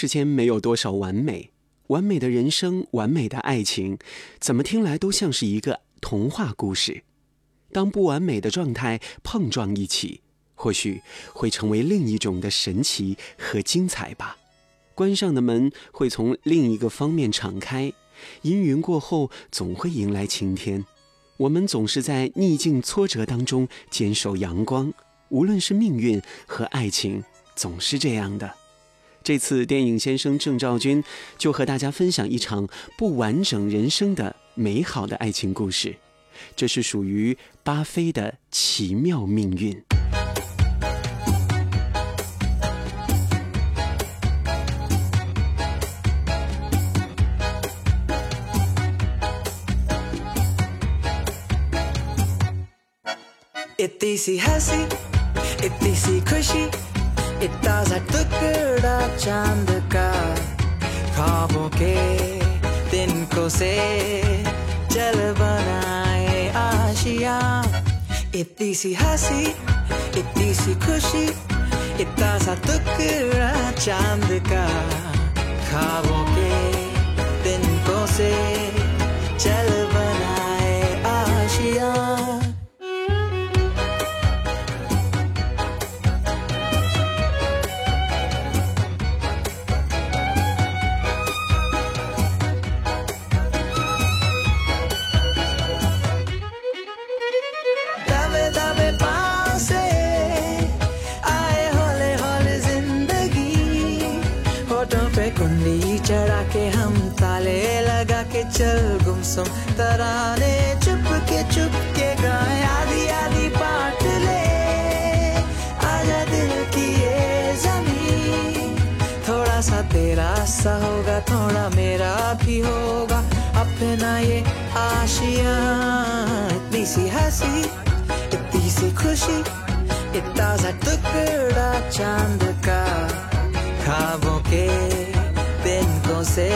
世间没有多少完美，完美的人生，完美的爱情，怎么听来都像是一个童话故事。当不完美的状态碰撞一起，或许会成为另一种的神奇和精彩吧。关上的门会从另一个方面敞开，阴云过后总会迎来晴天。我们总是在逆境挫折当中坚守阳光，无论是命运和爱情，总是这样的。这次电影先生郑兆军就和大家分享一场不完整人生的美好的爱情故事这是属于巴菲的奇妙命运。इतना सा टुकड़ा चाँद का। ख्वाबों के दिन को से चल बनाए आशिया। इतनी सी हँसी, इतनी सी खुशी, इतना सा टुकड़ा चाँद का। ख्वाबों के दिन को से चल बनाए तराने चुप के चुप के गाए, आधी आधी पाट ले। आजा दिल की ये ज़मीन। थोड़ा सा तेरा सा होगा, थोड़ा मेरा भी होगा। अपना ये आशिया, इतनी सी हँसी, इतनी सी खुशी इतना सा टुकड़ा चाँद का। खाबों के दिन को से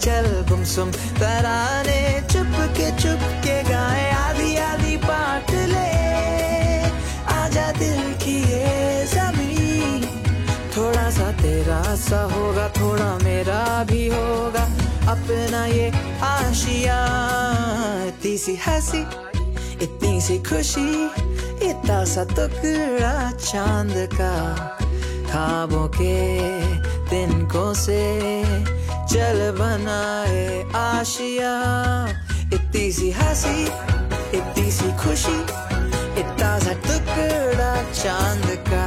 चल गुम गुमसुम, तराने चुप के चुप के गाए, आधी आधी पाट ले। आजा दिल की ये ज़मीन थोड़ा सा तेरा सा होगा, थोड़ा मेरा भी होगा। अपना ये आशिया, इतनी सी हँसी, इतनी सी खुशी, इतना सा टुकड़ा चाँद का। खाबों के दिन को से चल बनाए आशिया इतनी सी हंसी इतनी सी खुशी इतना सा टुकड़ा चांद का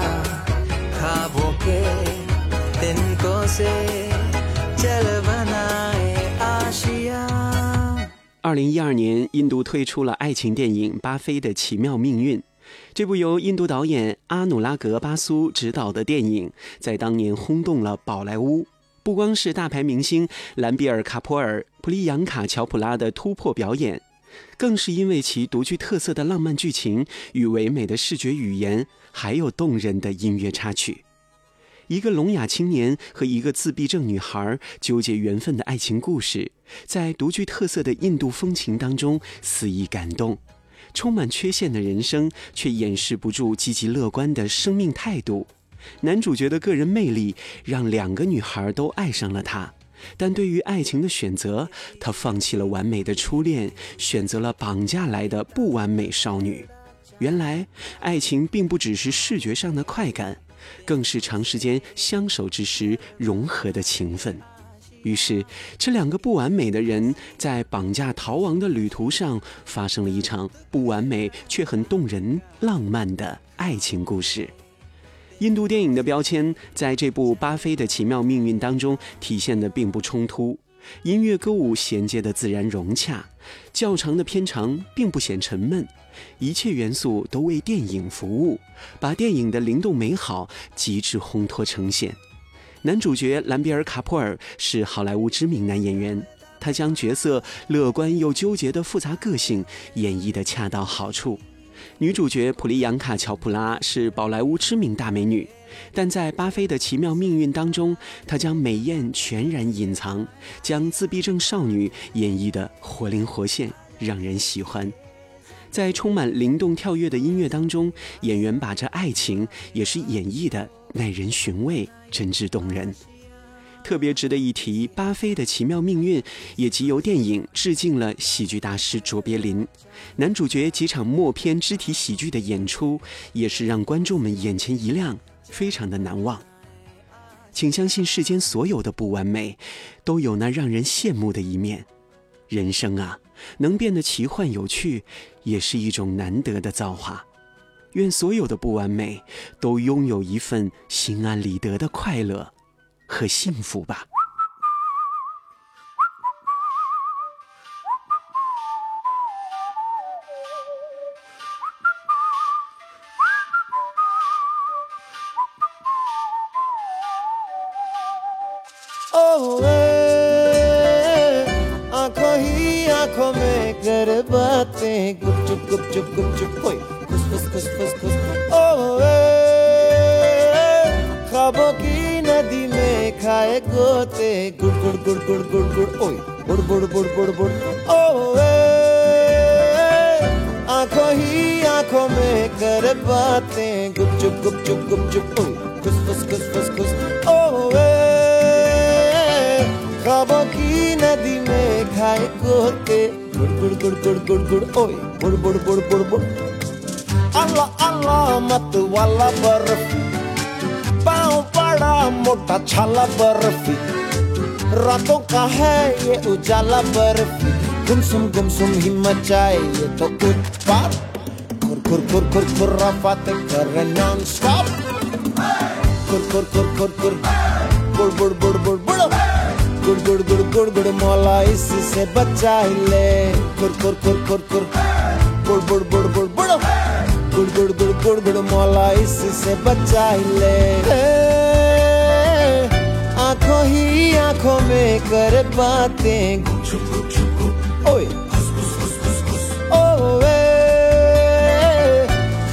खाबों के दिन को से चल बनाए आशिया 二零一二年，印度推出了爱情电影《巴菲的奇妙命运》。这部由印度导演阿努拉格·巴苏执导的电影，在当年轰动了宝莱坞。 不光是大牌明星兰比尔·卡普尔、普利扬卡·乔普拉的突破表演，更是因为其独具特色的浪漫剧情与唯美的视觉语言，还有动人的音乐插曲。一个聋哑青年和一个自闭症女孩纠结缘分的爱情故事，在独具特色的印度风情当中肆意感动。充满缺陷的人生，却掩饰不住积极乐观的生命态度。男主角的个人魅力让两个女孩都爱上了他，但对于爱情的选择，他放弃了完美的初恋，选择了绑架来的不完美少女。原来，爱情并不只是视觉上的快感，更是长时间相守之时融合的情分。于是，这两个不完美的人在绑架逃亡的旅途上，发生了一场不完美却很动人、浪漫的爱情故事。印度电影的标签在这部《巴菲的奇妙命运》当中体现的并不冲突，音乐歌舞衔接的自然融洽，较长的片长并不显沉闷，一切元素都为电影服务，把电影的灵动美好极致烘托呈现。男主角兰比尔·卡普尔是好莱坞知名男演员，他将角色乐观又纠结的复杂个性演绎得恰到好处。女主角普利扬卡·乔普拉是宝莱坞知名大美女，但在《巴菲的奇妙命运》当中，她将美艳全然隐藏，将自闭症少女演绎得活灵活现，让人喜欢。在充满灵动跳跃的音乐当中，演员把这爱情也是演绎的耐人寻味、真挚动人。特别值得一提，《巴菲的奇妙命运》也即由电影致敬了喜剧大师卓别林。男主角几场默片肢体喜剧的演出，也是让观众们眼前一亮，非常的难忘。请相信，世间所有的不完美，都有那让人羡慕的一面。人生啊，能变得奇幻有趣，也是一种难得的造化。愿所有的不完美，都拥有一份心安理得的快乐。和幸福吧。ओ आंखों ही आंखों में कर बातें गुपचुप गुपचुप गुपचुप कोई खुस खुस खुस खुस खुस ओ ख्वाबों की नदी में खाए गोते गुड़ गुड़ गुड़ गुड़ गुड़ गुड़ ओए बुड़ बुड़ बुड़ बुड़ बुड़ ओ आंखों ही आंखों में कर बातें गुपचुप गुपचुप गुपचुप ओए खुस खुस खुस खुस खुस ओ ख्वाबों की नदी में खाए गोते गुड़ गुड़ गुड़ गुड़ गुड़ गुड़ ओए बुड़ बुड़ बुड़ बुड़ बुड़ अल्लाह अल्लाह मत वाला बर्फी पाँव बड़ा मोटा छाला बर्फ़ी रातों का है ये उजाला बर्फ़ी गुमसुम गुमसुम ही मचाए ये तो उत्पात खुर खुर खुर खुर खुर रफाते कर नॉन स्टॉप खुर खुर खुर खुर खुर बुड़ बुड़ बुड़ बुड़ बुड़ गुड़ गुड़ गुड़ गुड़ गुड़ मौला इससे बचा ही ले खुर खुर खुर खुर खुर बुड़ बुड़ बुड़ बुड़ बुड़ गुड़ गुड़ गुड़ गुड़ गुड़ मौला इससे बचा ही ले आँखों ही आँखों में कर बातें। ओए। ओए।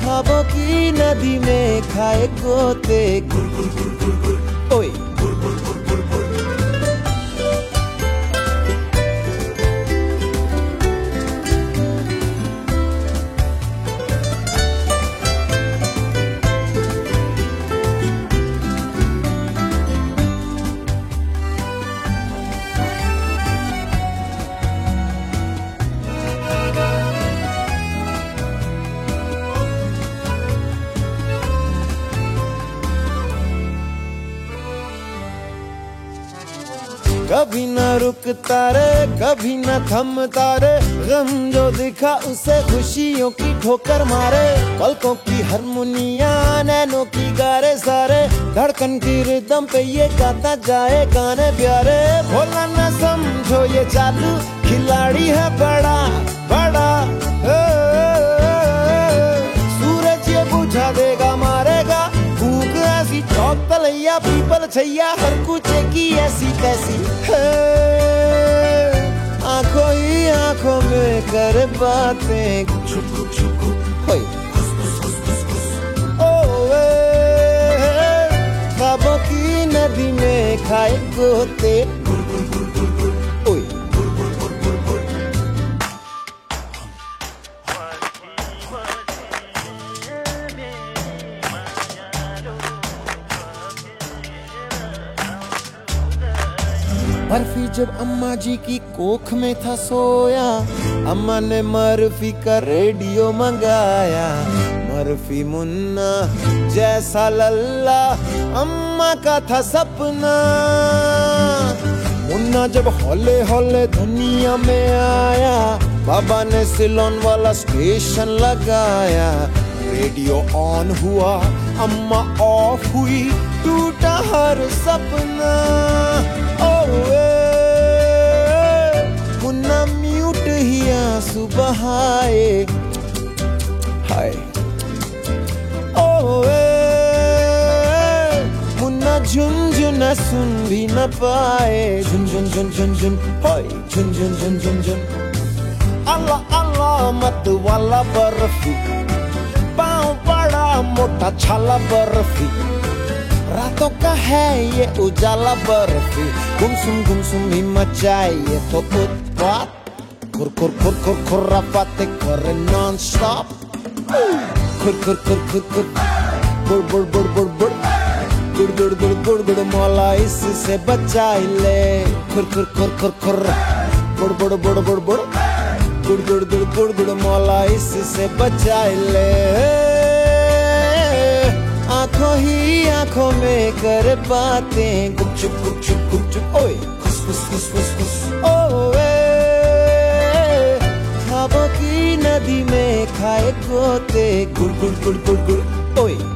ख्वाबों की नदी में खाए गोते। गुड़ गुड़ गुड़ न रुकता रे कभी न थमता रे गम जो दिखा उसे खुशियों की ठोकर मारे। पलकों की हारमोनिया, नैनों की गारे सारे। धड़कन की रिदम पे ये गाता जाए गाने प्यारे। भोला न समझो ये चालू, खिलाड़ी है बड़ा। चौक पीपल छैया, हर कुछ की ऐसी तैसी। आँखों ही आँखों में कर बातें। नदी में खाए गोते। जब अम्मा जी की कोख में था सोया, अम्मा ने मरफी का रेडियो मंगाया। मरफी मुन्ना जैसा लल्ला, अम्मा का था सपना। मुन्ना जब हौले हौले दुनिया में आया, बाबा ने सिलोन वाला स्टेशन लगाया। रेडियो ऑन हुआ, अम्मा ऑफ़ हुई, टूटा हर सपना। ओ बहाए। हाय। मुन्ना झुनझुना सुन भी न पाए। झुन झुन झुन होय। झुन झुन झुन अल्लाह अल्लाह, मत वाला बर्फ़ी। पाँव बड़ा मोटा छाला बर्फ़ी। रातों का है ये उजाला बर्फ़ी। गुमसुम गुमसुम ही मचाए तो उत्पात। खुर खुर खुर खुर्रा बातें करे नॉन स्टॉप खुर खुर खुर खुर खुर बुड़ बुड़ बुड़ बुड़ बुड़ गुड़ गुड़ गुड़ गुड़ गुड़ मौला इससे बचाई ले खुर खुर खुर खुर खुर बुड़ बुड़ बुड़ बुड़ बुड़ गुड़ गुड़ गुड़ गुड़ गुड़ मौला इससे बचाई ले आँखों ही आँखों में कर बातें गुपचुप गुपचुप गुपचुप ओए खुस खुस खुस खुस खुस ओए ख्वाबों की नदी में खाए गोते गुड़ गुड़ गुड़ गुड़ गुड़ ओए